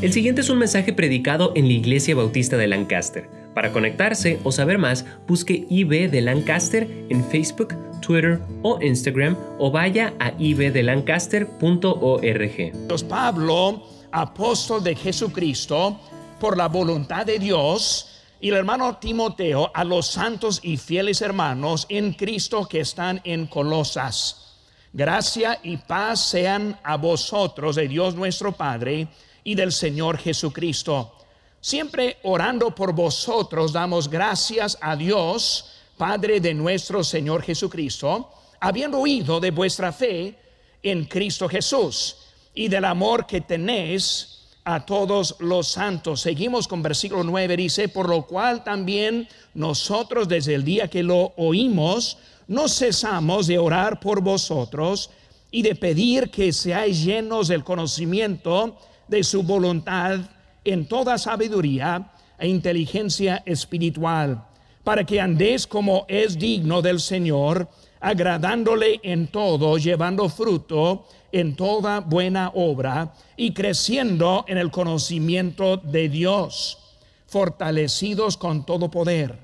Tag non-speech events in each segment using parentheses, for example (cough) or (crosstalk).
El siguiente es un mensaje predicado en la Iglesia Bautista de Lancaster. Para conectarse o saber más, busque IB de Lancaster en Facebook, Twitter o Instagram o vaya a ibdelancaster.org. Pablo, apóstol de Jesucristo, por la voluntad de Dios, y el hermano Timoteo a los santos y fieles hermanos en Cristo que están en Colosas. Gracia y paz sean a vosotros de Dios nuestro Padre y del Señor Jesucristo. Siempre orando por vosotros damos gracias a Dios, Padre de nuestro Señor Jesucristo, habiendo oído de vuestra fe en Cristo Jesús y del amor que tenéis a todos los santos. Seguimos con versículo 9, dice, por lo cual también nosotros desde el día que lo oímos, no cesamos de orar por vosotros y de pedir que seáis llenos del conocimiento de su voluntad en toda sabiduría e inteligencia espiritual, para que andéis como es digno del Señor, agradándole en todo, llevando fruto en toda buena obra y creciendo en el conocimiento de Dios, fortalecidos con todo poder,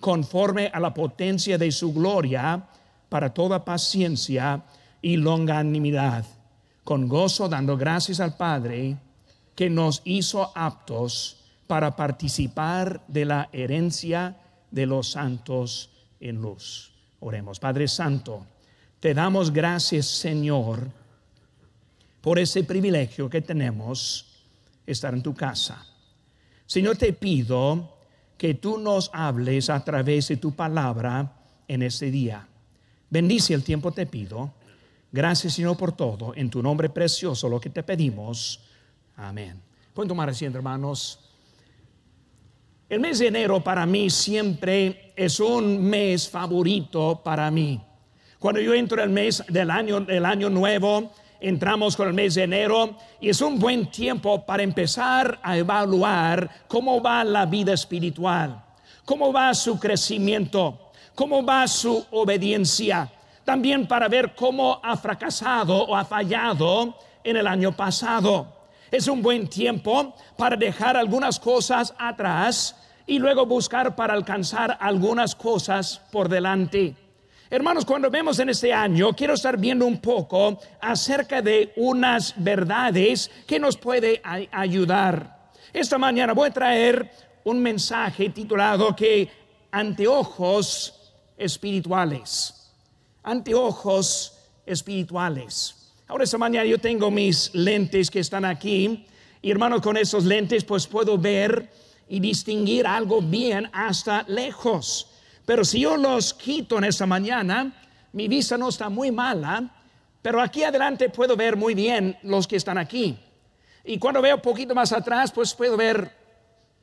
conforme a la potencia de su gloria, para toda paciencia y longanimidad, con gozo dando gracias al Padre, que nos hizo aptos para participar de la herencia de los santos en luz. Oremos, Padre Santo, te damos gracias, Señor, por ese privilegio que tenemos estar en tu casa. Señor, te pido que tú nos hables a través de tu palabra en este día. Bendice el tiempo, te pido. Gracias, Señor, por todo. En tu nombre precioso, lo que te pedimos. Amén. Pueden tomar asiento, hermanos. El mes de enero para mí siempre es un mes favorito para mí. Cuando yo entro el mes del año, del año nuevo, entramos con el mes de enero y es un buen tiempo para empezar a evaluar cómo va la vida espiritual, cómo va su crecimiento, cómo va su obediencia. También para ver cómo ha fracasado o ha fallado en el año pasado. Es un buen tiempo para dejar algunas cosas atrás y luego buscar para alcanzar algunas cosas por delante. Hermanos, cuando vemos en este año, quiero estar viendo un poco acerca de unas verdades que nos puede ayudar. Esta mañana voy a traer un mensaje titulado que anteojos espirituales. Anteojos espirituales. Ahora esta mañana yo tengo mis lentes que están aquí y hermanos con esos lentes pues puedo ver y distinguir algo bien hasta lejos. Pero si yo los quito en esta mañana, mi vista no está muy mala, pero aquí adelante puedo ver muy bien los que están aquí. Y cuando veo un poquito más atrás, pues puedo ver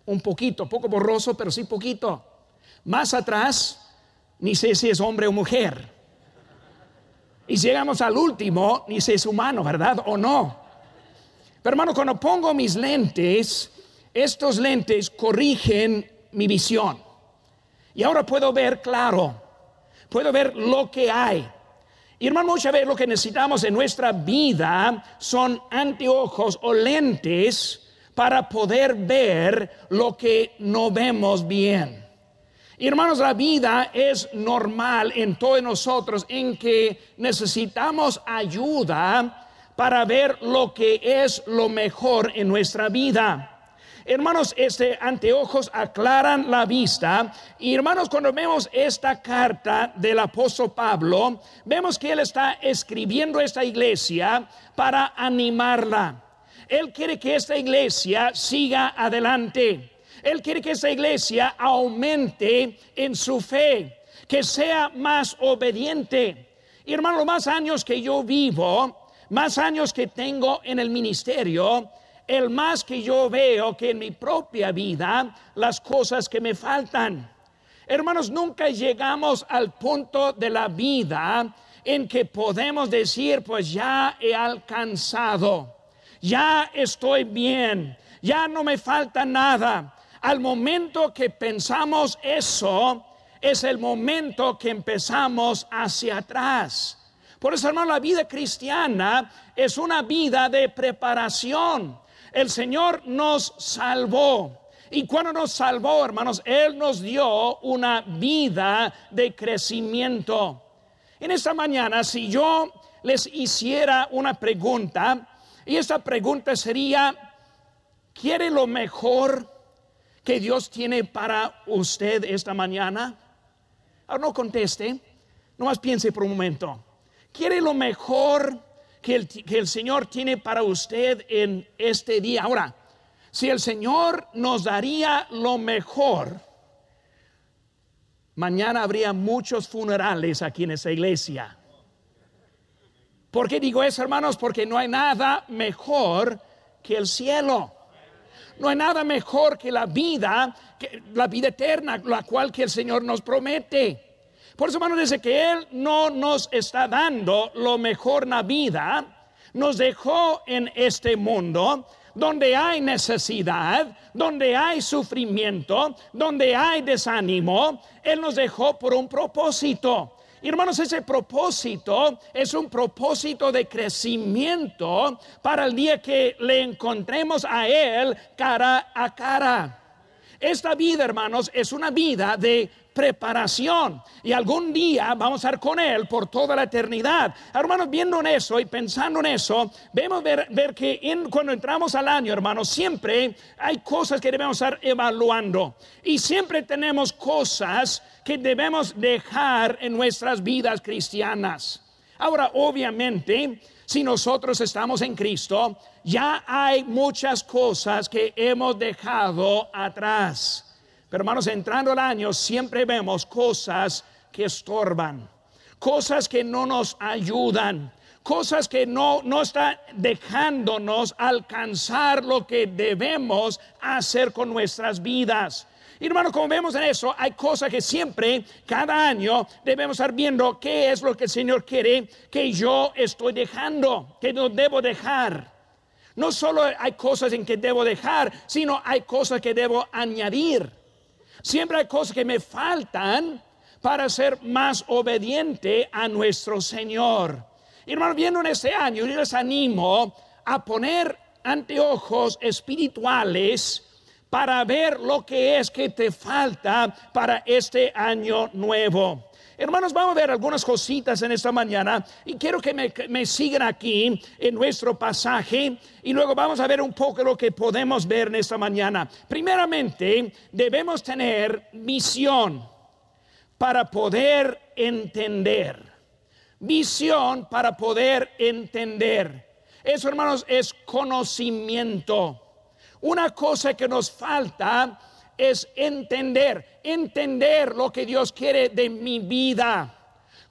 un poquito, poco borroso, pero sí poquito. Más atrás, ni sé si es hombre o mujer. Y llegamos al último, ni si es humano, ¿verdad? ¿O no? Pero hermano, cuando pongo mis lentes, estos lentes corrigen mi visión. Y ahora puedo ver claro, puedo ver lo que hay. Y hermano, muchas veces lo que necesitamos en nuestra vida son anteojos o lentes para poder ver lo que no vemos bien. Hermanos, la vida es normal en todos nosotros en que necesitamos ayuda para ver lo que es lo mejor en nuestra vida. Hermanos, este anteojos aclaran la vista. Y hermanos, cuando vemos esta carta del apóstol Pablo, vemos que él está escribiendo esta iglesia para animarla. Él quiere que esta iglesia siga adelante. Él quiere que esa iglesia aumente en su fe, que sea más obediente. Y hermano, los más años que yo vivo, más años que tengo en el ministerio, el más que yo veo que en mi propia vida las cosas que me faltan. Hermanos, nunca llegamos al punto de la vida en que podemos decir, pues ya he alcanzado, ya estoy bien, ya no me falta nada. Al momento que pensamos eso, es el momento que empezamos hacia atrás. Por eso, hermano, la vida cristiana es una vida de preparación. El Señor nos salvó. Y cuando nos salvó, hermanos, Él nos dio una vida de crecimiento. En esta mañana, si yo les hiciera una pregunta, y esta pregunta sería, ¿quiere lo mejor que Dios tiene para usted esta mañana? Ahora no conteste, nomás piense por un momento. ¿Quiere lo mejor que el, que el Señor tiene para usted en este día? Ahora, si el Señor nos daría lo mejor, mañana habría muchos funerales aquí en esa iglesia. ¿Por qué digo eso, hermanos? Porque no hay nada mejor que el cielo. No hay nada mejor que la vida, que la vida eterna, la cual que el Señor nos promete. Por eso, hermanos, dice que Él no nos está dando lo mejor en la vida, nos dejó en este mundo donde hay necesidad, donde hay sufrimiento, donde hay desánimo, Él nos dejó por un propósito. Hermanos, ese propósito es un propósito de crecimiento para el día que le encontremos a Él cara a cara. Esta vida, hermanos, es una vida de preparación. Y algún día vamos a estar con Él por toda la eternidad. Hermanos, viendo en eso y pensando en eso, vemos ver, ver que cuando entramos al año, hermanos, siempre hay cosas que debemos estar evaluando. Y siempre tenemos cosas que debemos dejar en nuestras vidas cristianas. Ahora, obviamente, si nosotros estamos en Cristo, ya hay muchas cosas que hemos dejado atrás. Pero hermanos, entrando el año siempre vemos cosas que estorban, cosas que no nos ayudan, cosas que no, no están dejándonos alcanzar lo que debemos hacer con nuestras vidas. Y hermano, como vemos en eso, hay cosas que siempre, cada año, debemos estar viendo qué es lo que el Señor quiere que yo estoy dejando, que no debo dejar. No solo hay cosas en que debo dejar, sino hay cosas que debo añadir. Siempre hay cosas que me faltan para ser más obediente a nuestro Señor. Hermano, viendo en este año, yo les animo a poner anteojos espirituales para ver lo que es que te falta para este año nuevo. Hermanos, vamos a ver algunas cositas en esta mañana y quiero que me, sigan aquí en nuestro pasaje y luego vamos a ver un poco lo que podemos ver en esta mañana. Primeramente, debemos tener visión para poder entender. Visión para poder entender. Eso, hermanos, es conocimiento. Una cosa que nos falta es entender, entender lo que Dios quiere de mi vida,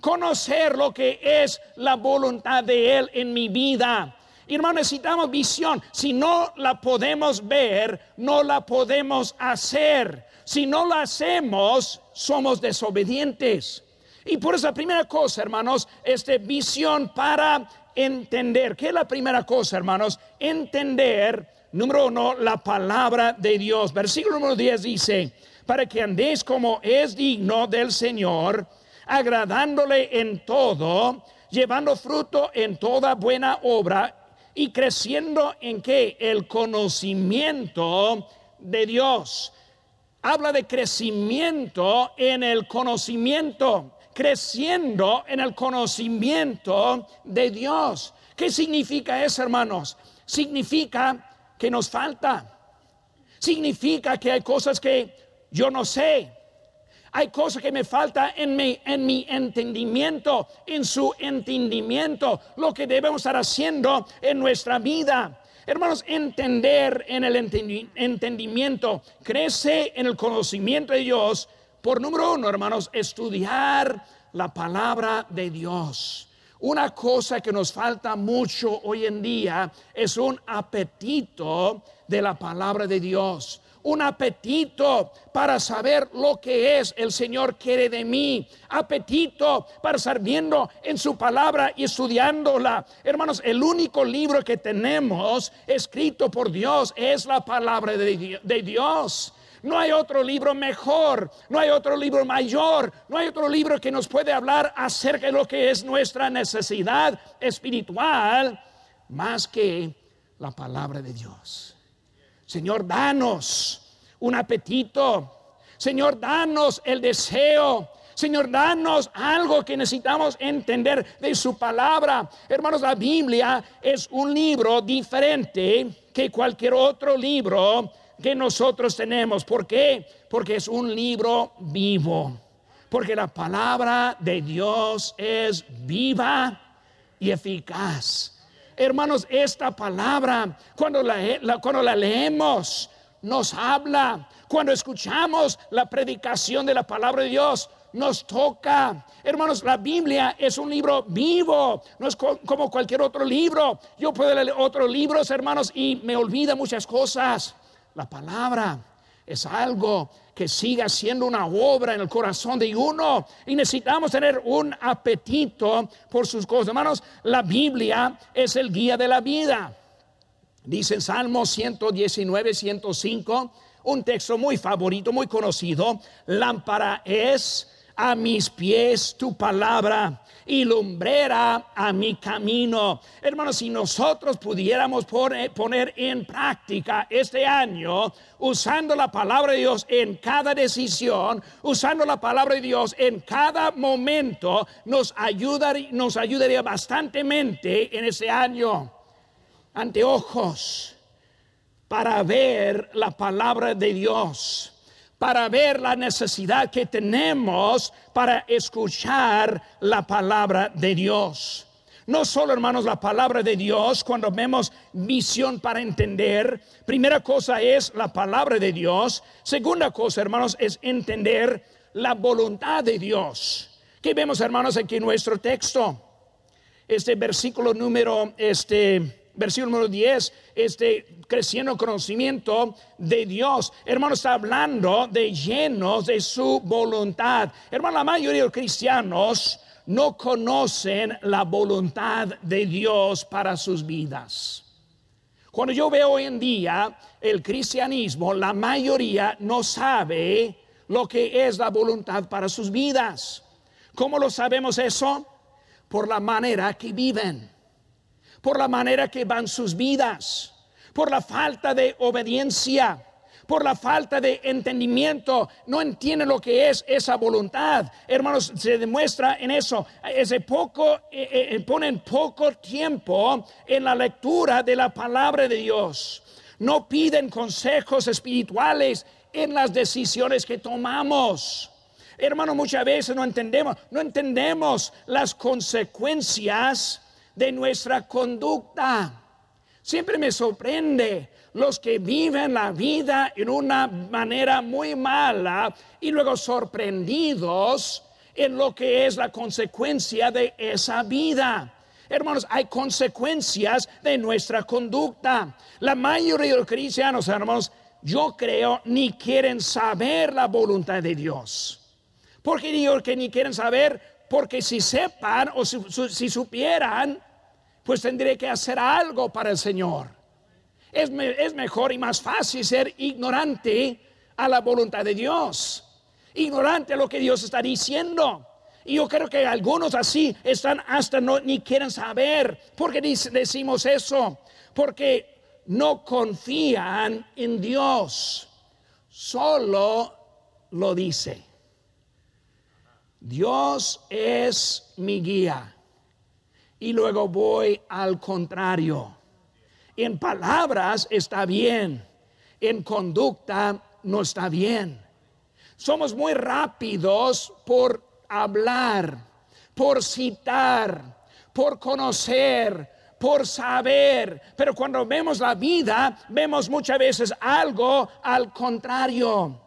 conocer lo que es la voluntad de Él en mi vida. Hermano, necesitamos visión. Si no la podemos ver, no la podemos hacer. Si no la hacemos, somos desobedientes. Y por esa primera cosa, hermanos, este visión para entender. ¿Qué es la primera cosa, hermanos? Entender Número uno, la palabra de Dios. Versículo número 10 dice, para que andéis como es digno del Señor, agradándole en todo, llevando fruto en toda buena obra y creciendo en que el conocimiento de Dios. Habla de crecimiento en el conocimiento, creciendo en el conocimiento de Dios. ¿Qué significa eso, hermanos? Significa que nos falta. Significa que hay cosas que yo no sé. Hay cosas que me falta en mi, en mi entendimiento, en su entendimiento, lo que debemos estar haciendo en nuestra vida. Hermanos, entender en el entendimiento, crece en el conocimiento de Dios. Por número uno, hermanos, estudiar la palabra de Dios. Una cosa que nos falta mucho hoy en día es un apetito de la palabra de Dios. Un apetito para saber lo que es el Señor quiere de mí. Apetito para estar viendo en su palabra y estudiándola. Hermanos, el único libro que tenemos escrito por Dios es la palabra de Dios. No hay otro libro mejor, no hay otro libro mayor, no hay otro libro que nos puede hablar acerca de lo que es nuestra necesidad espiritual más que la palabra de Dios. Señor, danos un apetito. Señor, danos el deseo. Señor, danos algo que necesitamos entender de su palabra. Hermanos, la Biblia es un libro diferente que cualquier otro libro que nosotros tenemos. ¿Por qué? Porque es un libro vivo. Porque la palabra de Dios es viva y eficaz. Hermanos, esta palabra, cuando la, cuando la leemos, nos habla. Cuando escuchamos la predicación de la palabra de Dios, nos toca. Hermanos, la Biblia es un libro vivo, no es como cualquier otro libro. Yo puedo leer otros libros, hermanos, y me olvida muchas cosas. La palabra es algo que siga siendo una obra en el corazón de uno y necesitamos tener un apetito por sus cosas. Hermanos, la Biblia es el guía de la vida. Dice en Salmo 119, 105, un texto muy favorito, muy conocido, lámpara es a mis pies tu palabra y lumbrera a mi camino. Hermanos, si nosotros pudiéramos poner, en práctica este año, usando la palabra de Dios en cada decisión, usando la palabra de Dios en cada momento, nos, nos ayudaría bastantemente en ese año. Anteojos para ver la palabra de Dios para ver la necesidad que tenemos para escuchar la palabra de Dios. No solo, hermanos, la palabra de Dios, cuando vemos visión para entender, primera cosa es la palabra de Dios. Segunda cosa, hermanos, es entender la voluntad de Dios. ¿Qué vemos, hermanos, aquí en nuestro texto? Este versículo número, este, versículo número 10, este, creciendo conocimiento de Dios. Hermano, está hablando de llenos de su voluntad. Hermano, la mayoría de los cristianos no conocen la voluntad de Dios para sus vidas. Cuando yo veo hoy en día el cristianismo, la mayoría no sabe lo que es la voluntad para sus vidas. ¿Cómo lo sabemos eso? Por la manera que viven por la manera que van sus vidas, por la falta de obediencia, por la falta de entendimiento, no entienden lo que es esa voluntad. Hermanos, se demuestra en eso. Ese poco, eh, eh, ponen poco tiempo en la lectura de la palabra de Dios. No piden consejos espirituales en las decisiones que tomamos. Hermano, muchas veces no entendemos, no entendemos las consecuencias de nuestra conducta. Siempre me sorprende los que viven la vida en una manera muy mala y luego sorprendidos en lo que es la consecuencia de esa vida. Hermanos, hay consecuencias de nuestra conducta. La mayoría de los cristianos, hermanos, yo creo, ni quieren saber la voluntad de Dios. ¿Por qué digo que ni quieren saber? Porque si sepan o si, supieran, pues tendré que hacer algo para el Señor. Es, mejor y más fácil ser ignorante a la voluntad de Dios, ignorante a lo que Dios está diciendo. Y yo creo que algunos así están hasta no ni quieren saber. ¿Por qué decimos eso? Porque no confían en Dios. Solo lo dice. Dios es mi guía. Y luego voy al contrario. En palabras está bien, en conducta no está bien. Somos muy rápidos por hablar, por citar, por conocer, por saber, pero cuando vemos la vida, vemos muchas veces algo al contrario.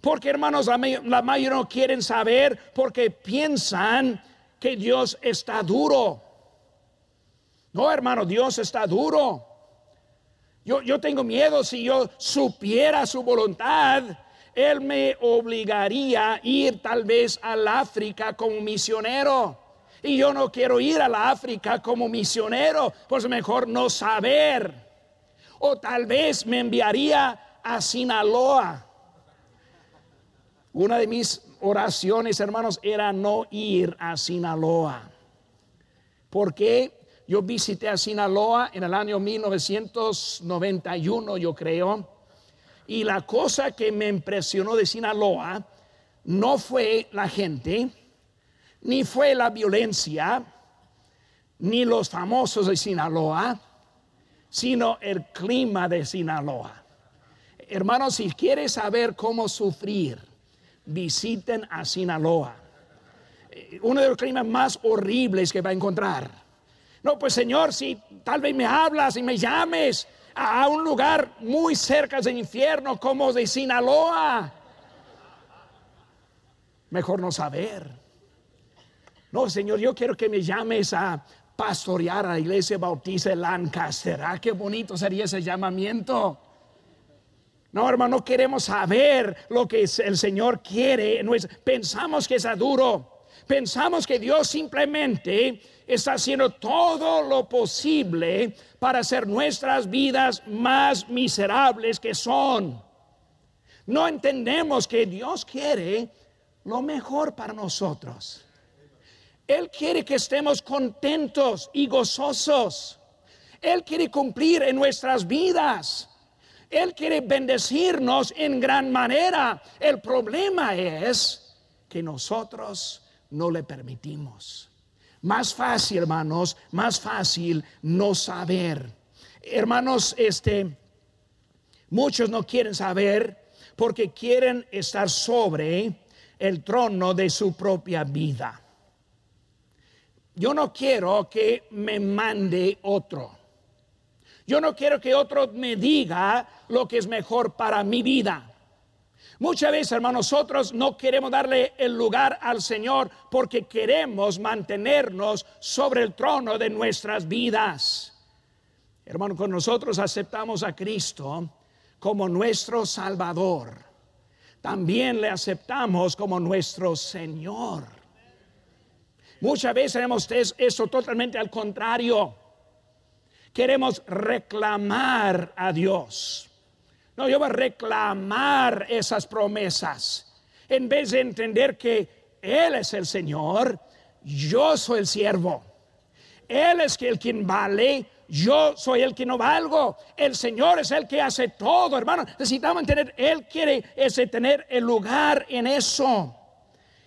Porque hermanos, la, mayoría no quieren saber porque piensan que Dios está duro. No, hermano, Dios está duro. Yo, yo tengo miedo si yo supiera su voluntad. Él me obligaría a ir tal vez al África como misionero. Y yo no quiero ir a la África como misionero, pues mejor no saber. O tal vez me enviaría a Sinaloa una de mis oraciones, hermanos, era no ir a Sinaloa. ¿Por qué? yo visité a Sinaloa en el año 1991, yo creo. Y la cosa que me impresionó de Sinaloa no fue la gente, ni fue la violencia, ni los famosos de Sinaloa, sino el clima de Sinaloa. Hermanos, si quieres saber cómo sufrir, visiten a Sinaloa. Eh, uno de los climas más horribles que va a encontrar no, pues Señor, si tal vez me hablas y me llames a un lugar muy cerca del infierno como de Sinaloa. Mejor no saber. No, Señor, yo quiero que me llames a pastorear a la iglesia bautista de Lancaster. Ah, qué bonito sería ese llamamiento. No, hermano, no queremos saber lo que el Señor quiere. Pensamos que es duro. Pensamos que Dios simplemente está haciendo todo lo posible para hacer nuestras vidas más miserables que son. No entendemos que Dios quiere lo mejor para nosotros. Él quiere que estemos contentos y gozosos. Él quiere cumplir en nuestras vidas. Él quiere bendecirnos en gran manera. El problema es que nosotros no le permitimos. Más fácil, hermanos, más fácil no saber. Hermanos, este, muchos no quieren saber porque quieren estar sobre el trono de su propia vida. Yo no quiero que me mande otro. Yo no quiero que otro me diga lo que es mejor para mi vida. Muchas veces, hermanos, nosotros no queremos darle el lugar al Señor porque queremos mantenernos sobre el trono de nuestras vidas. Hermano, con nosotros aceptamos a Cristo como nuestro Salvador. También le aceptamos como nuestro Señor. Muchas veces tenemos eso totalmente al contrario. Queremos reclamar a Dios. No, yo voy a reclamar esas promesas. En vez de entender que Él es el Señor, yo soy el siervo. Él es el quien vale, yo soy el que no valgo. El Señor es el que hace todo, hermano. Necesitamos entender, Él quiere ese tener el lugar en eso.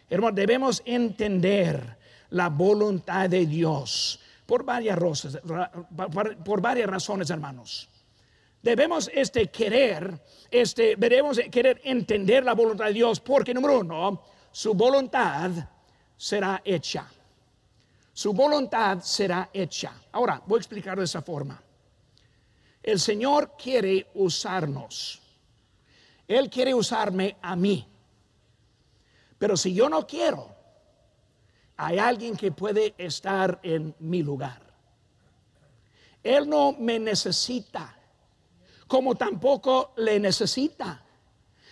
Hermano, debemos entender la voluntad de Dios por varias, por varias razones, hermanos. Debemos este querer, este debemos querer entender la voluntad de Dios, porque número uno, su voluntad será hecha. Su voluntad será hecha. Ahora, voy a explicar de esa forma. El Señor quiere usarnos. Él quiere usarme a mí. Pero si yo no quiero, hay alguien que puede estar en mi lugar. Él no me necesita como tampoco le necesita.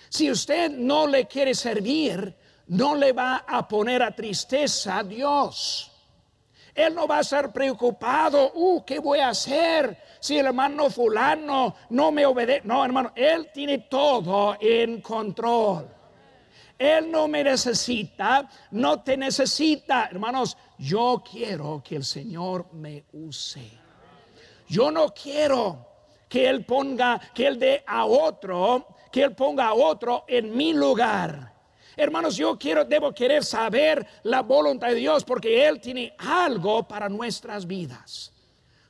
Si usted no le quiere servir, no le va a poner a tristeza a Dios. Él no va a estar preocupado, uh, ¿qué voy a hacer si el hermano fulano no me obedece? No, hermano, Él tiene todo en control. Él no me necesita, no te necesita. Hermanos, yo quiero que el Señor me use. Yo no quiero que Él ponga, que Él dé a otro, que Él ponga a otro en mi lugar. Hermanos, yo quiero, debo querer saber la voluntad de Dios porque Él tiene algo para nuestras vidas.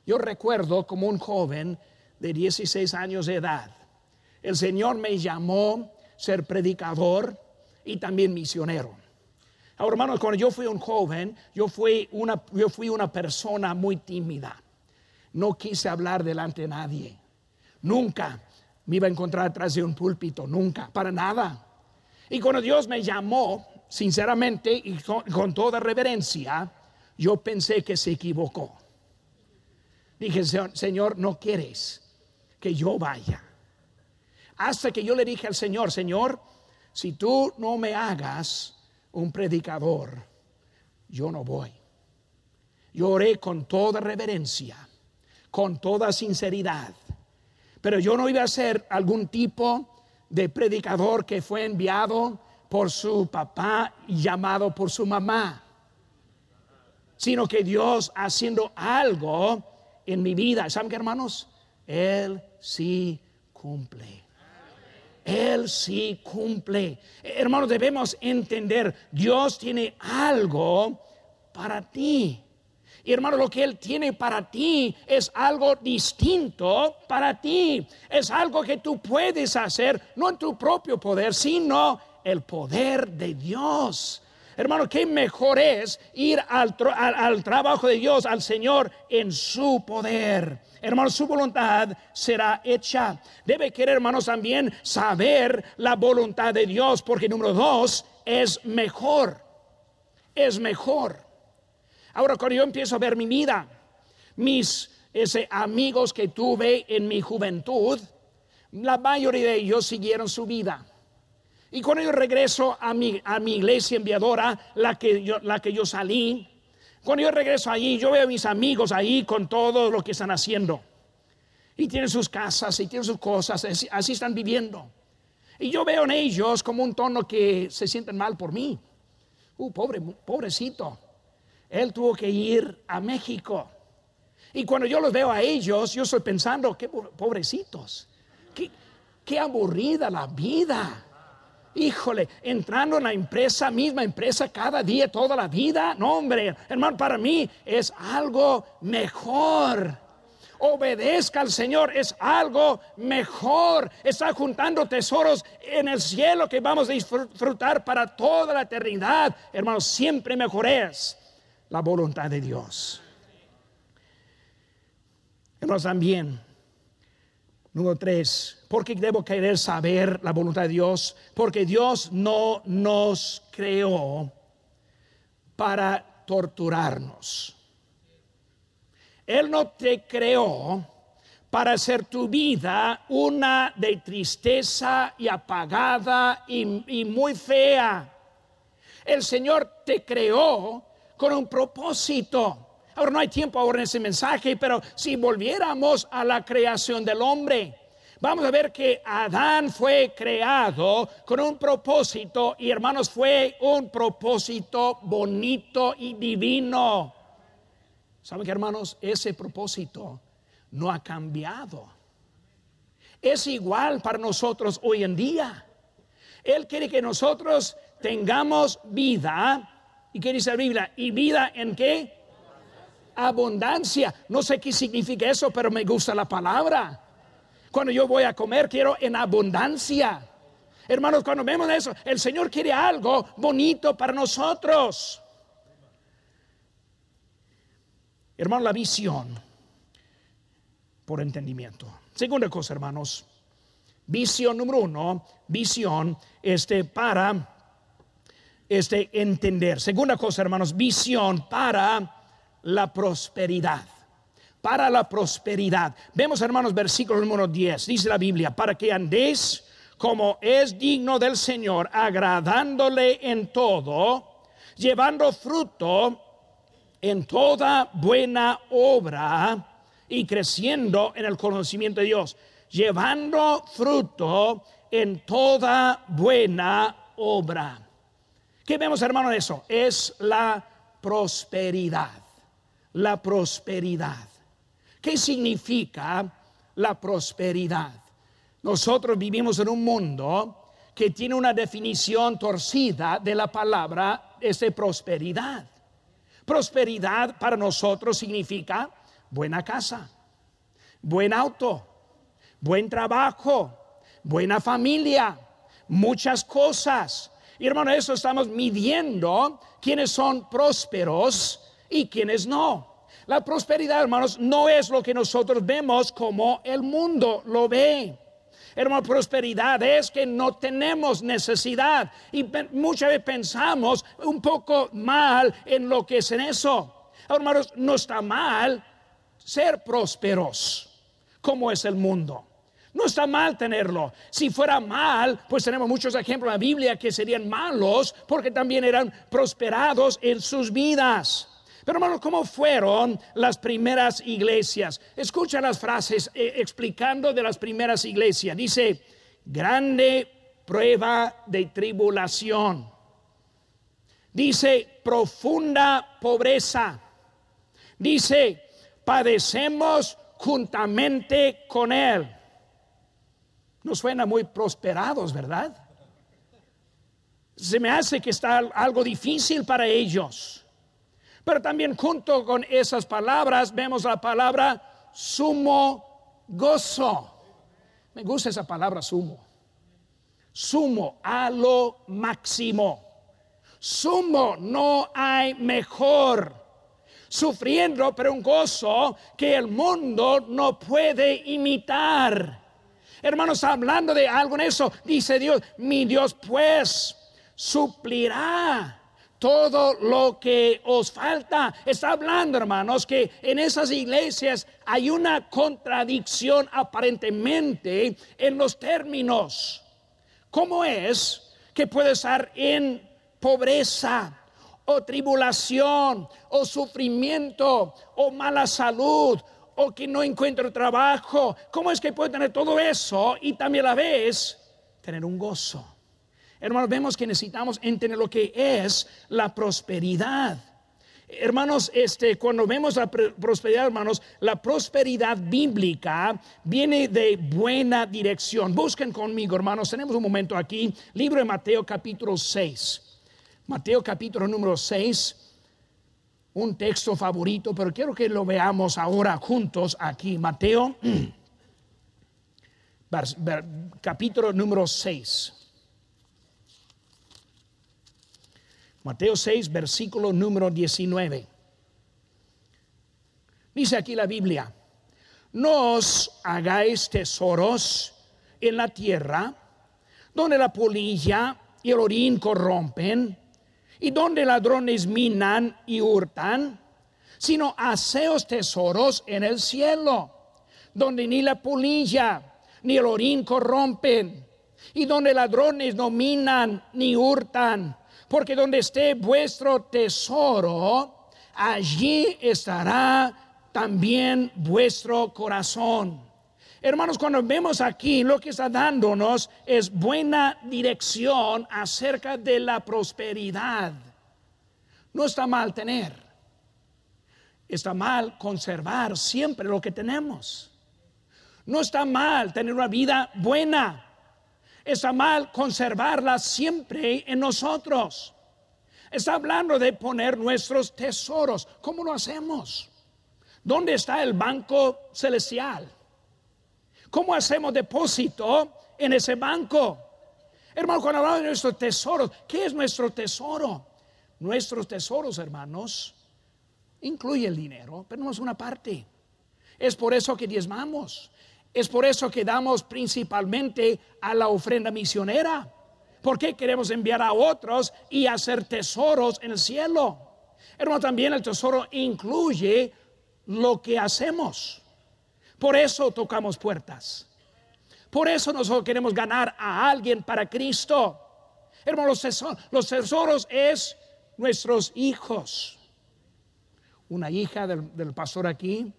Yo recuerdo como un joven de 16 años de edad, el Señor me llamó ser predicador y también misionero. Ahora, hermanos, cuando yo fui un joven, yo fui una, yo fui una persona muy tímida. No quise hablar delante de nadie. Nunca me iba a encontrar atrás de un púlpito, nunca, para nada. Y cuando Dios me llamó, sinceramente y con, toda reverencia, yo pensé que se equivocó. Dije, Señor, no quieres que yo vaya. Hasta que yo le dije al Señor, Señor, si tú no me hagas un predicador, yo no voy. Yo oré con toda reverencia, con toda sinceridad. Pero yo no iba a ser algún tipo de predicador que fue enviado por su papá y llamado por su mamá. sino que Dios haciendo algo en mi vida. ¿Saben qué, hermanos? Él sí cumple. Él sí cumple. Hermanos, debemos entender, Dios tiene algo para ti. Y hermano, lo que Él tiene para ti es algo distinto para ti. Es algo que tú puedes hacer, no en tu propio poder, sino el poder de Dios. Hermano, qué mejor es ir al, al, trabajo de Dios, al Señor, en su poder. Hermano, su voluntad será hecha. Debe querer, hermanos, también saber la voluntad de Dios, porque número dos, es mejor. Es mejor. Ahora, cuando yo empiezo a ver mi vida, mis ese, amigos que tuve en mi juventud, la mayoría de ellos siguieron su vida. Y cuando yo regreso a mi, a mi iglesia enviadora, la que, yo, la que yo salí, cuando yo regreso allí, yo veo a mis amigos ahí con todo lo que están haciendo. Y tienen sus casas y tienen sus cosas, así, están viviendo. Y yo veo en ellos como un tono que se sienten mal por mí. Uh, pobre, pobrecito. Él tuvo que ir a México. Y cuando yo los veo a ellos, yo estoy pensando, qué pobrecitos. Qué, qué aburrida la vida híjole, entrando en la empresa, misma empresa cada día, toda la vida. No, hombre, hermano, para mí es algo mejor. Obedezca al Señor, es algo mejor. Está juntando tesoros en el cielo que vamos a disfrutar para toda la eternidad. Hermano, siempre mejor es la voluntad de Dios. Hermanos, también Número tres, ¿por qué debo querer saber la voluntad de Dios? Porque Dios no nos creó para torturarnos. Él no te creó para hacer tu vida una de tristeza y apagada y muy fea. El Señor te creó con un propósito. Ahora no hay tiempo ahora en ese mensaje, pero si volviéramos a la creación del hombre, vamos a ver que Adán fue creado con un propósito y hermanos fue un propósito bonito y divino. ¿Saben qué hermanos? Ese propósito no ha cambiado. Es igual para nosotros hoy en día. Él quiere que nosotros tengamos vida. ¿Y qué dice la Biblia? ¿Y vida en qué? Abundancia. No sé qué significa eso, pero me gusta la palabra. Cuando yo voy a comer, quiero en abundancia. Hermanos, cuando vemos eso, el Señor quiere algo bonito para nosotros. Hermano, la visión por entendimiento. Segunda cosa, hermanos. Visión número uno, visión este, para este, entender. Segunda cosa, hermanos, visión para la prosperidad. Para la prosperidad. Vemos, hermanos, versículo número 10. Dice la Biblia, para que andéis como es digno del Señor, agradándole en todo, llevando fruto en toda buena obra y creciendo en el conocimiento de Dios. Llevando fruto en toda buena obra. ¿Qué vemos, hermano, de eso? Es la prosperidad la prosperidad. ¿Qué significa la prosperidad? Nosotros vivimos en un mundo que tiene una definición torcida de la palabra prosperidad. Prosperidad para nosotros significa buena casa, buen auto, buen trabajo, buena familia, muchas cosas. Y hermano, eso estamos midiendo quienes son prósperos y quienes no. La prosperidad, hermanos, no es lo que nosotros vemos como el mundo lo ve. Hermano, prosperidad es que no tenemos necesidad. Y muchas veces pensamos un poco mal en lo que es en eso. Hermanos, no está mal ser prósperos, como es el mundo. No está mal tenerlo. Si fuera mal, pues tenemos muchos ejemplos en la Biblia que serían malos porque también eran prosperados en sus vidas. Pero hermanos, ¿cómo fueron las primeras iglesias? Escucha las frases eh, explicando de las primeras iglesias. Dice, grande prueba de tribulación. Dice, profunda pobreza. Dice, padecemos juntamente con Él. Nos suena muy prosperados, ¿verdad? Se me hace que está algo difícil para ellos. Pero también junto con esas palabras vemos la palabra sumo gozo. Me gusta esa palabra sumo. Sumo a lo máximo. Sumo, no hay mejor. Sufriendo, pero un gozo que el mundo no puede imitar. Hermanos, hablando de algo en eso, dice Dios, mi Dios pues suplirá todo lo que os falta. Está hablando, hermanos, que en esas iglesias hay una contradicción aparentemente en los términos. ¿Cómo es que puede estar en pobreza o tribulación o sufrimiento o mala salud o que no encuentre trabajo? ¿Cómo es que puede tener todo eso y también a la vez tener un gozo? Hermanos, vemos que necesitamos entender lo que es la prosperidad. Hermanos, este, cuando vemos la prosperidad, hermanos, la prosperidad bíblica viene de buena dirección. Busquen conmigo, hermanos, tenemos un momento aquí, libro de Mateo capítulo 6. Mateo capítulo número 6, un texto favorito, pero quiero que lo veamos ahora juntos aquí. Mateo (clears throat) capítulo número 6. Mateo 6, versículo número 19. Dice aquí la Biblia, no os hagáis tesoros en la tierra, donde la polilla y el orín corrompen, y donde ladrones minan y hurtan, sino haceos tesoros en el cielo, donde ni la polilla ni el orín corrompen, y donde ladrones no minan ni hurtan porque donde esté vuestro tesoro, allí estará también vuestro corazón. Hermanos, cuando vemos aquí lo que está dándonos es buena dirección acerca de la prosperidad. No está mal tener, está mal conservar siempre lo que tenemos. No está mal tener una vida buena, está mal conservarla siempre en nosotros. Está hablando de poner nuestros tesoros. ¿Cómo lo hacemos? ¿Dónde está el banco celestial? ¿Cómo hacemos depósito en ese banco? Hermano, cuando hablamos de nuestros tesoros, ¿qué es nuestro tesoro? Nuestros tesoros, hermanos, incluye el dinero, pero no es una parte. Es por eso que diezmamos. Es por eso que damos principalmente a la ofrenda misionera. Porque queremos enviar a otros y hacer tesoros en el cielo. Hermano, también el tesoro incluye lo que hacemos. Por eso tocamos puertas. Por eso nosotros queremos ganar a alguien para Cristo. Hermano, los tesoros, los es nuestros hijos. Una hija del, del pastor aquí,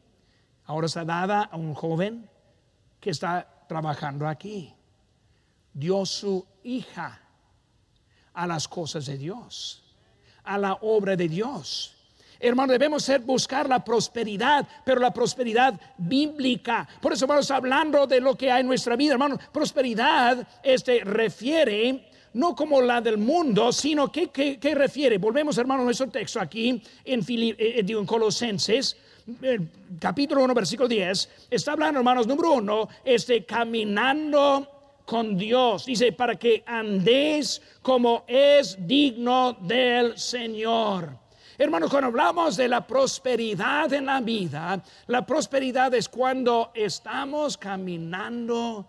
ahora está dada a un joven que está trabajando aquí. Dio su hija a las cosas de Dios, a la obra de Dios. Hermano, debemos ser buscar la prosperidad, pero la prosperidad bíblica. Por eso vamos hablando de lo que hay en nuestra vida, hermano. Prosperidad este refiere no como la del mundo, sino que, refiere. Volvemos, hermano, a nuestro texto aquí en, eh, eh, en Colosenses capítulo 1, versículo 10, está hablando, hermanos, número uno, este, caminando con Dios. Dice, para que andéis como es digno del Señor. Hermanos, cuando hablamos de la prosperidad en la vida, la prosperidad es cuando estamos caminando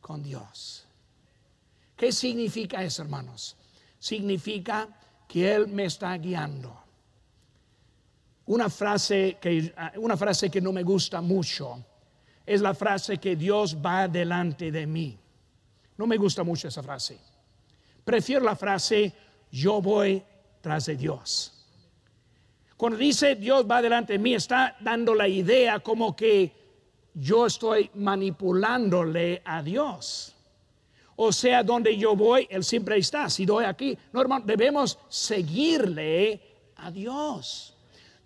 con Dios. ¿Qué significa eso, hermanos? Significa que Él me está guiando una frase que, una frase que no me gusta mucho es la frase que Dios va delante de mí. No me gusta mucho esa frase. Prefiero la frase yo voy tras de Dios. Cuando dice Dios va delante de mí, está dando la idea como que yo estoy manipulándole a Dios. O sea, donde yo voy, Él siempre está. Si doy aquí, no, hermano, debemos seguirle a Dios.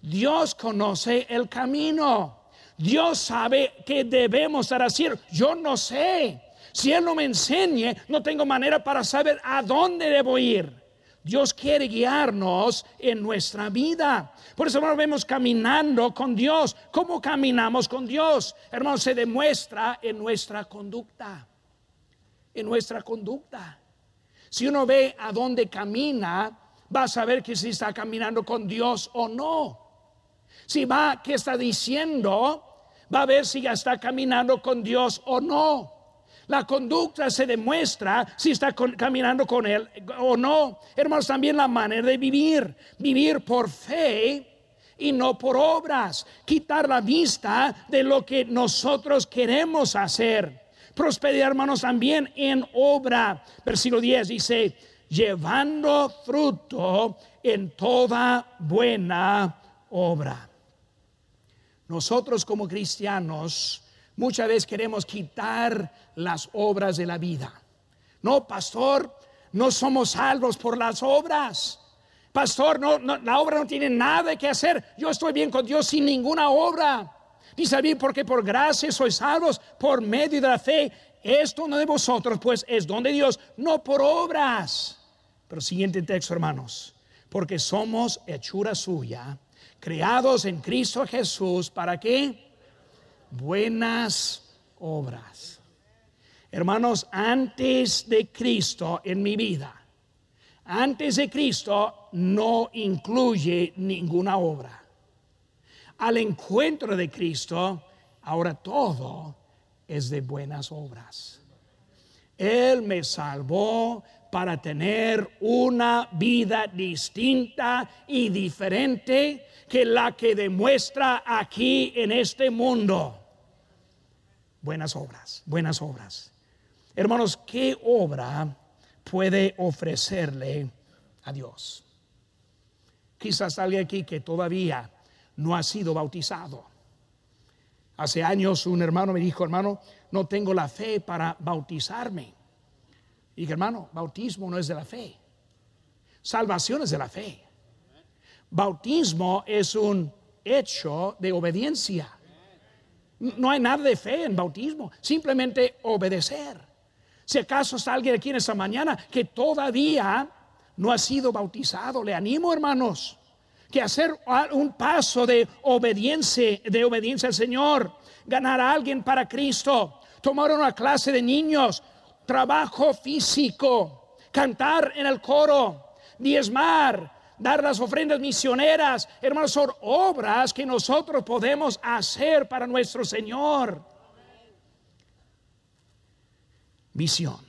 Dios conoce el camino. Dios sabe que debemos estar haciendo. Yo no sé. Si Él no me enseñe, no tengo manera para saber a dónde debo ir. Dios quiere guiarnos en nuestra vida. Por eso nos vemos caminando con Dios. ¿Cómo caminamos con Dios? Hermanos, se demuestra en nuestra conducta. En nuestra conducta. Si uno ve a dónde camina, va a saber que si está caminando con Dios o no. Si va, ¿qué está diciendo? Va a ver si ya está caminando con Dios o no. La conducta se demuestra si está caminando con Él o no. Hermanos, también la manera de vivir. Vivir por fe y no por obras. Quitar la vista de lo que nosotros queremos hacer. Prosperidad, hermanos, también en obra. Versículo 10 dice, llevando fruto en toda buena obra. Nosotros como cristianos muchas veces queremos quitar las obras de la vida. No, pastor, no somos salvos por las obras. Pastor, no, la obra no tiene nada que hacer. Yo estoy bien con Dios sin ninguna obra. Dice bien, porque por gracia sois salvos por medio de la fe. Esto no de vosotros, pues es don de Dios, no por obras. Pero siguiente texto, hermanos. Porque somos hechura suya creados en Cristo Jesús, ¿para qué? Buenas obras. Hermanos, antes de Cristo en mi vida, antes de Cristo no incluye ninguna obra. Al encuentro de Cristo, ahora todo es de buenas obras. Él me salvó para tener una vida distinta y diferente que la que demuestra aquí en este mundo. Buenas obras, buenas obras. Hermanos, ¿qué obra puede ofrecerle a Dios? Quizás alguien aquí que todavía no ha sido bautizado. Hace años un hermano me dijo, hermano, no tengo la fe para bautizarme. Y dije, hermano, bautismo no es de la fe. Salvación es de la fe. Bautismo es un hecho de obediencia. No hay nada de fe en bautismo, simplemente obedecer. Si acaso está alguien aquí en esta mañana que todavía no ha sido bautizado, le animo, hermanos, que hacer un paso de obediencia, de obediencia al Señor, ganar a alguien para Cristo, tomar una clase de niños, trabajo físico, cantar en el coro, diezmar, dar las ofrendas misioneras, hermanos, son obras que nosotros podemos hacer para nuestro Señor. Visión.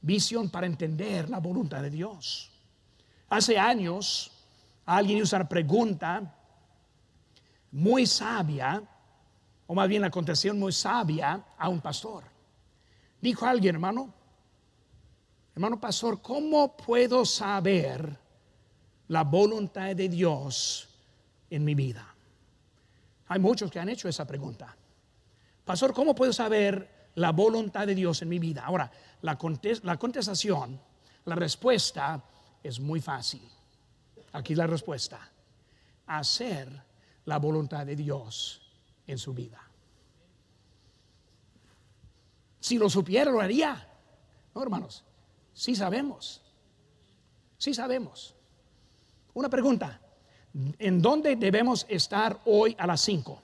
Visión para entender la voluntad de Dios. Hace años, alguien hizo una pregunta muy sabia, o más bien la contestación muy sabia a un pastor. Dijo alguien, hermano, hermano pastor, ¿cómo puedo saber la voluntad de Dios en mi vida? Hay muchos que han hecho esa pregunta. Pastor, ¿cómo puedo saber la voluntad de Dios en mi vida? Ahora, la, la contestación, la respuesta es muy fácil. Aquí la respuesta. Hacer la voluntad de Dios en su vida. Si lo supiera, lo haría. No, hermanos, sí sabemos. Sí sabemos. Una pregunta. ¿En dónde debemos estar hoy a las 5?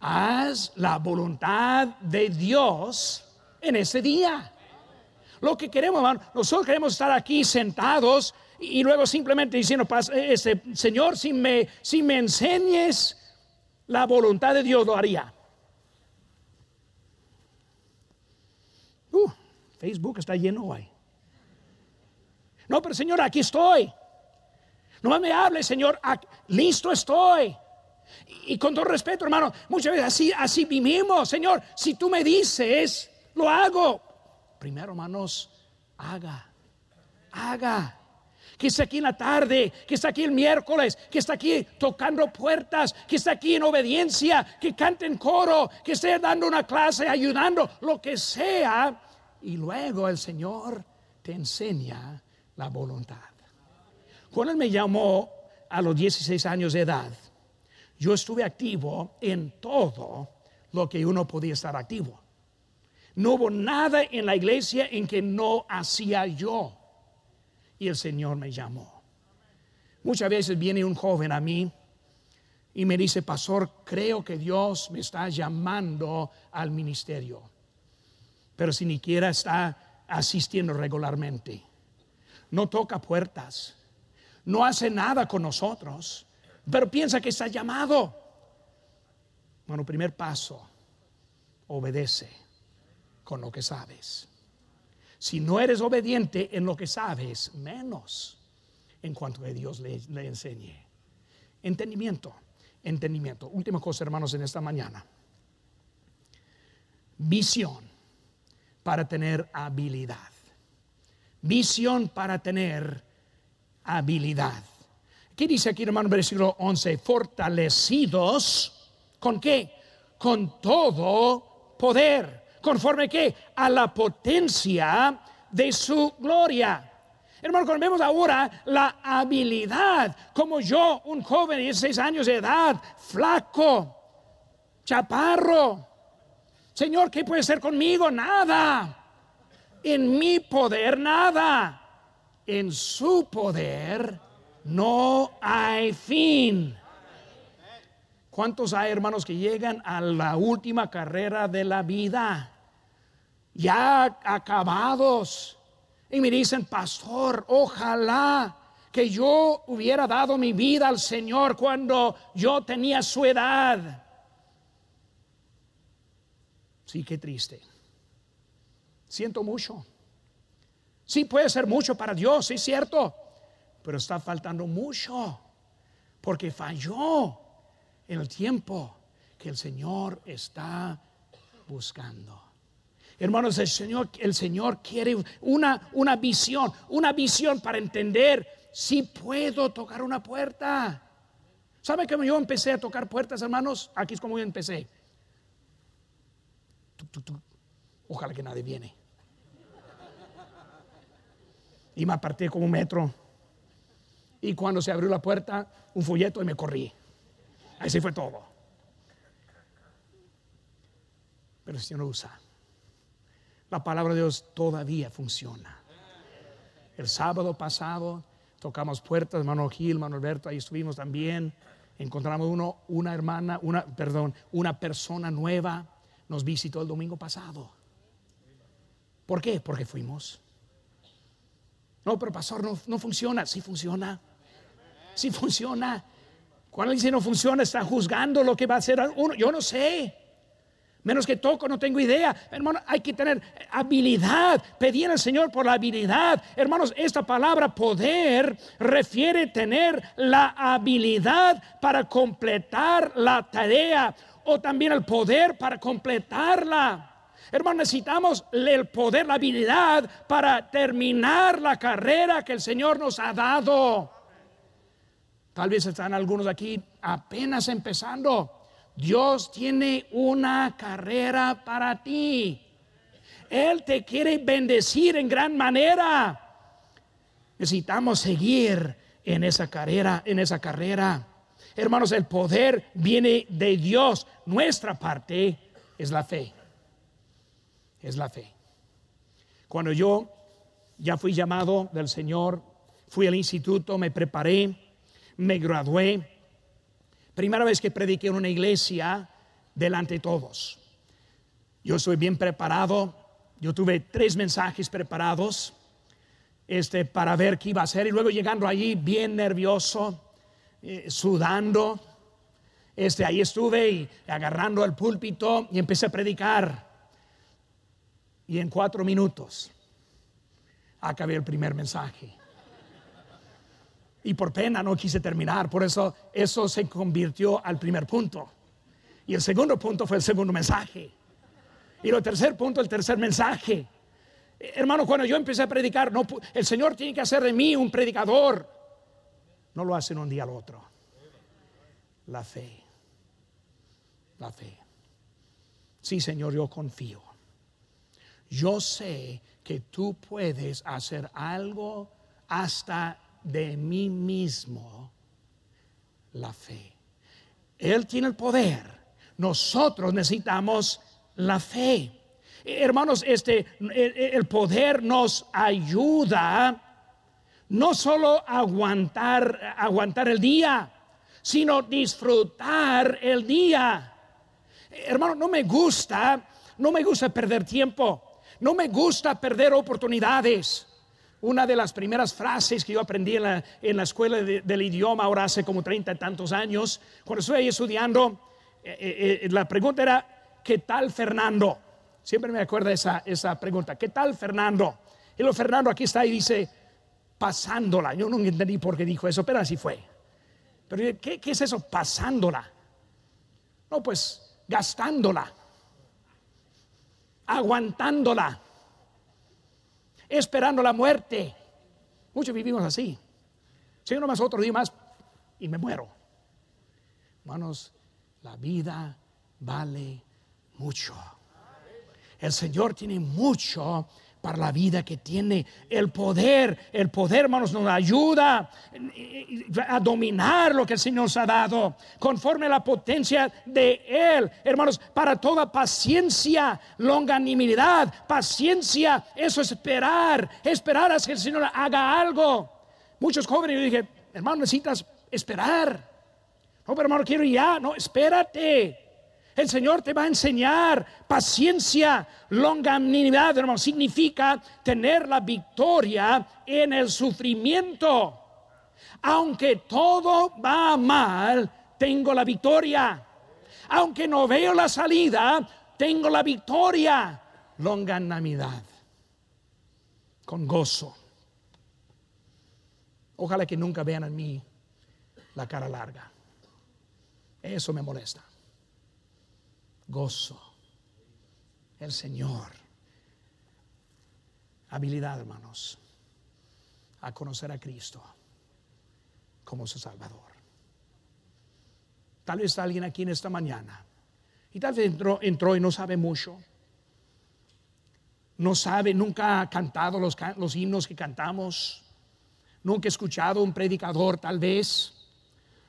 Haz la voluntad de Dios en ese día. Lo que queremos, hermano, nosotros queremos estar aquí sentados y, luego simplemente diciendo, este, Señor, si me, si me enseñes la voluntad de Dios, lo haría. Facebook está lleno hoy. No, pero Señor, aquí estoy. No me hable, Señor, listo estoy. Y, con todo respeto, hermano, muchas veces así, así vivimos, Señor. Si tú me dices, lo hago. Primero, hermanos, haga, haga. Que está aquí en la tarde, que está aquí el miércoles, que está aquí tocando puertas, que está aquí en obediencia, que cante en coro, que esté dando una clase, ayudando, lo que sea y luego el Señor te enseña la voluntad. Cuando Él me llamó a los 16 años de edad, yo estuve activo en todo lo que uno podía estar activo. No hubo nada en la iglesia en que no hacía yo. Y el Señor me llamó. Muchas veces viene un joven a mí y me dice, pastor, creo que Dios me está llamando al ministerio, pero si ni siquiera está asistiendo regularmente. No toca puertas, no hace nada con nosotros, pero piensa que está llamado. Bueno, primer paso, obedece con lo que sabes. Si no eres obediente en lo que sabes, menos en cuanto a Dios le, le enseñe. Entendimiento, entendimiento. Última cosa, hermanos, en esta mañana. Visión para tener habilidad. Visión para tener habilidad. ¿Qué dice aquí, hermano, versículo 11? Fortalecidos, ¿con qué? Con todo poder. ¿Conforme qué? A la potencia de su gloria. Hermano, cuando vemos ahora la habilidad, como yo, un joven de 16 años de edad, flaco, chaparro, Señor, ¿qué puede ser conmigo? Nada. En mi poder, nada. En su poder no hay fin. ¿Cuántos hay, hermanos, que llegan a la última carrera de la vida? Ya acabados y me dicen, pastor, ojalá que yo hubiera dado mi vida al Señor cuando yo tenía su edad. Sí, qué triste. Siento mucho. Sí puede ser mucho para Dios, sí es cierto, pero está faltando mucho porque falló en el tiempo que el Señor está buscando. Hermanos, el Señor, el Señor quiere una, una visión, una visión para entender si puedo tocar una puerta. ¿Sabe cómo yo empecé a tocar puertas, hermanos? Aquí es como yo empecé. Ojalá que nadie viene. Y me aparté como un metro. Y cuando se abrió la puerta, un folleto y me corrí. Así fue todo. Pero el Señor usa la palabra de Dios todavía funciona. El sábado pasado tocamos puertas, hermano Gil, hermano Alberto, ahí estuvimos también. Encontramos uno, una hermana, una, perdón, una persona nueva nos visitó el domingo pasado. ¿Por qué? Porque fuimos. No, pero pastor, no, no funciona. Sí funciona. Sí funciona. Cuando dice no funciona, está juzgando lo que va a hacer uno. Yo no sé. Menos que toco, no tengo idea. Hermano, hay que tener habilidad. Pedir al Señor por la habilidad. Hermanos, esta palabra poder refiere tener la habilidad para completar la tarea o también el poder para completarla. Hermanos, necesitamos el poder, la habilidad para terminar la carrera que el Señor nos ha dado. Tal vez están algunos aquí apenas empezando. Dios tiene una carrera para ti. Él te quiere bendecir en gran manera. Necesitamos seguir en esa carrera, en esa carrera. Hermanos, el poder viene de Dios. Nuestra parte es la fe. Es la fe. Cuando yo ya fui llamado del Señor, fui al instituto, me preparé, me gradué, Primera vez que prediqué en una iglesia delante de todos. Yo soy bien preparado. Yo tuve tres mensajes preparados este, para ver qué iba a hacer. Y luego llegando allí bien nervioso, eh, sudando. Este, ahí estuve y agarrando el púlpito y empecé a predicar. Y en cuatro minutos acabé el primer mensaje. Y por pena no quise terminar, por eso eso se convirtió al primer punto. Y el segundo punto fue el segundo mensaje. Y el tercer punto, el tercer mensaje. Hermano, cuando yo empecé a predicar, no, el Señor tiene que hacer de mí un predicador. No lo hacen un día al otro. La fe. La fe. Sí, Señor, yo confío. Yo sé que tú puedes hacer algo hasta de mí mismo la fe. Él tiene el poder. Nosotros necesitamos la fe. Hermanos, este el poder nos ayuda no solo a aguantar aguantar el día, sino disfrutar el día. Hermano, no me gusta, no me gusta perder tiempo. No me gusta perder oportunidades. Una de las primeras frases que yo aprendí en la, escuela del idioma, ahora hace como treinta y tantos años, cuando estoy ahí estudiando, eh, eh, eh, la pregunta era, ¿qué tal Fernando? Siempre me acuerdo esa, esa pregunta, ¿qué tal Fernando? Y lo Fernando aquí está y dice, pasándola. Yo no entendí por qué dijo eso, pero así fue. Pero ¿qué, qué es eso? Pasándola. No, pues gastándola, aguantándola esperando la muerte. Muchos vivimos así. Señor, más otro día más y me muero. Hermanos, la vida vale mucho. El Señor tiene mucho para la vida que tiene. El poder, el poder, hermanos, nos ayuda a dominar lo que el Señor nos ha dado, conforme la potencia de Él. Hermanos, para toda paciencia, longanimidad, paciencia, eso es esperar, esperar a que el Señor haga algo. Muchos jóvenes, yo dije, hermano, necesitas esperar. No, pero hermano, quiero ya, no, espérate. El Señor te va a enseñar paciencia, longanimidad, hermano. Significa tener la victoria en el sufrimiento. Aunque todo va mal, tengo la victoria. Aunque no veo la salida, tengo la victoria. Longanimidad. Con gozo. Ojalá que nunca vean en mí la cara larga. Eso me molesta gozo. El Señor. Habilidad, hermanos, a conocer a Cristo como su Salvador. Tal vez alguien aquí en esta mañana y tal vez entró, entró y no sabe mucho. No sabe, nunca ha cantado los, los himnos que cantamos. Nunca ha escuchado un predicador, tal vez.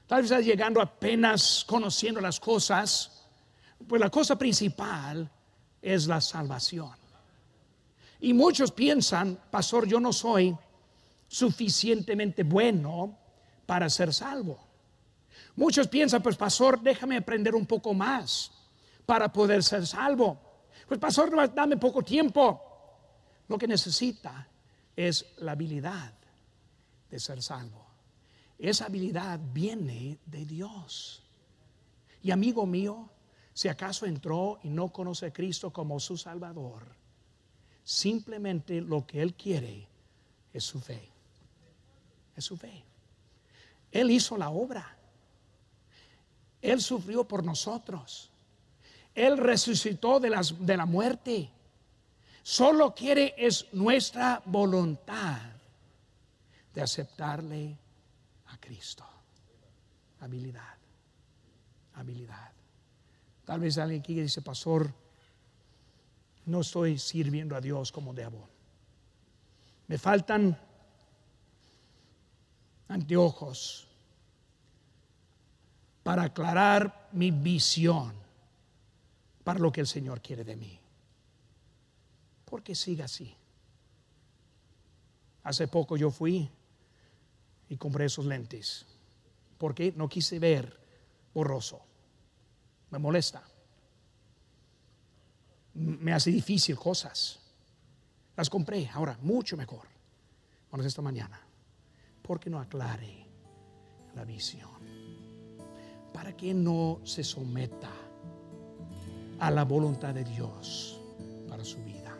Tal vez está llegando apenas conociendo las cosas pues la cosa principal es la salvación. Y muchos piensan, pastor, yo no soy suficientemente bueno para ser salvo. Muchos piensan, pues pastor, déjame aprender un poco más para poder ser salvo. Pues pastor, dame poco tiempo. Lo que necesita es la habilidad de ser salvo. Esa habilidad viene de Dios. Y amigo mío, si acaso entró y no conoce a Cristo como su Salvador, simplemente lo que Él quiere es su fe. Es su fe. Él hizo la obra. Él sufrió por nosotros. Él resucitó de, de la muerte. Solo quiere es nuestra voluntad de aceptarle a Cristo. Habilidad. Habilidad. Tal vez alguien aquí dice, pastor, no estoy sirviendo a Dios como debo. Me faltan anteojos para aclarar mi visión para lo que el Señor quiere de mí. ¿Por qué siga así? Hace poco yo fui y compré esos lentes porque no quise ver borroso me molesta. Me hace difícil cosas. Las compré ahora, mucho mejor. Vamos esta mañana. Porque no aclare la visión. Para que no se someta a la voluntad de Dios para su vida.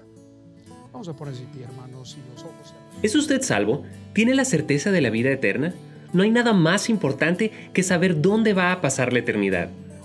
Vamos a ponerse pie, hermanos, y los ojos. ¿Es usted salvo? ¿Tiene la certeza de la vida eterna? No hay nada más importante que saber dónde va a pasar la eternidad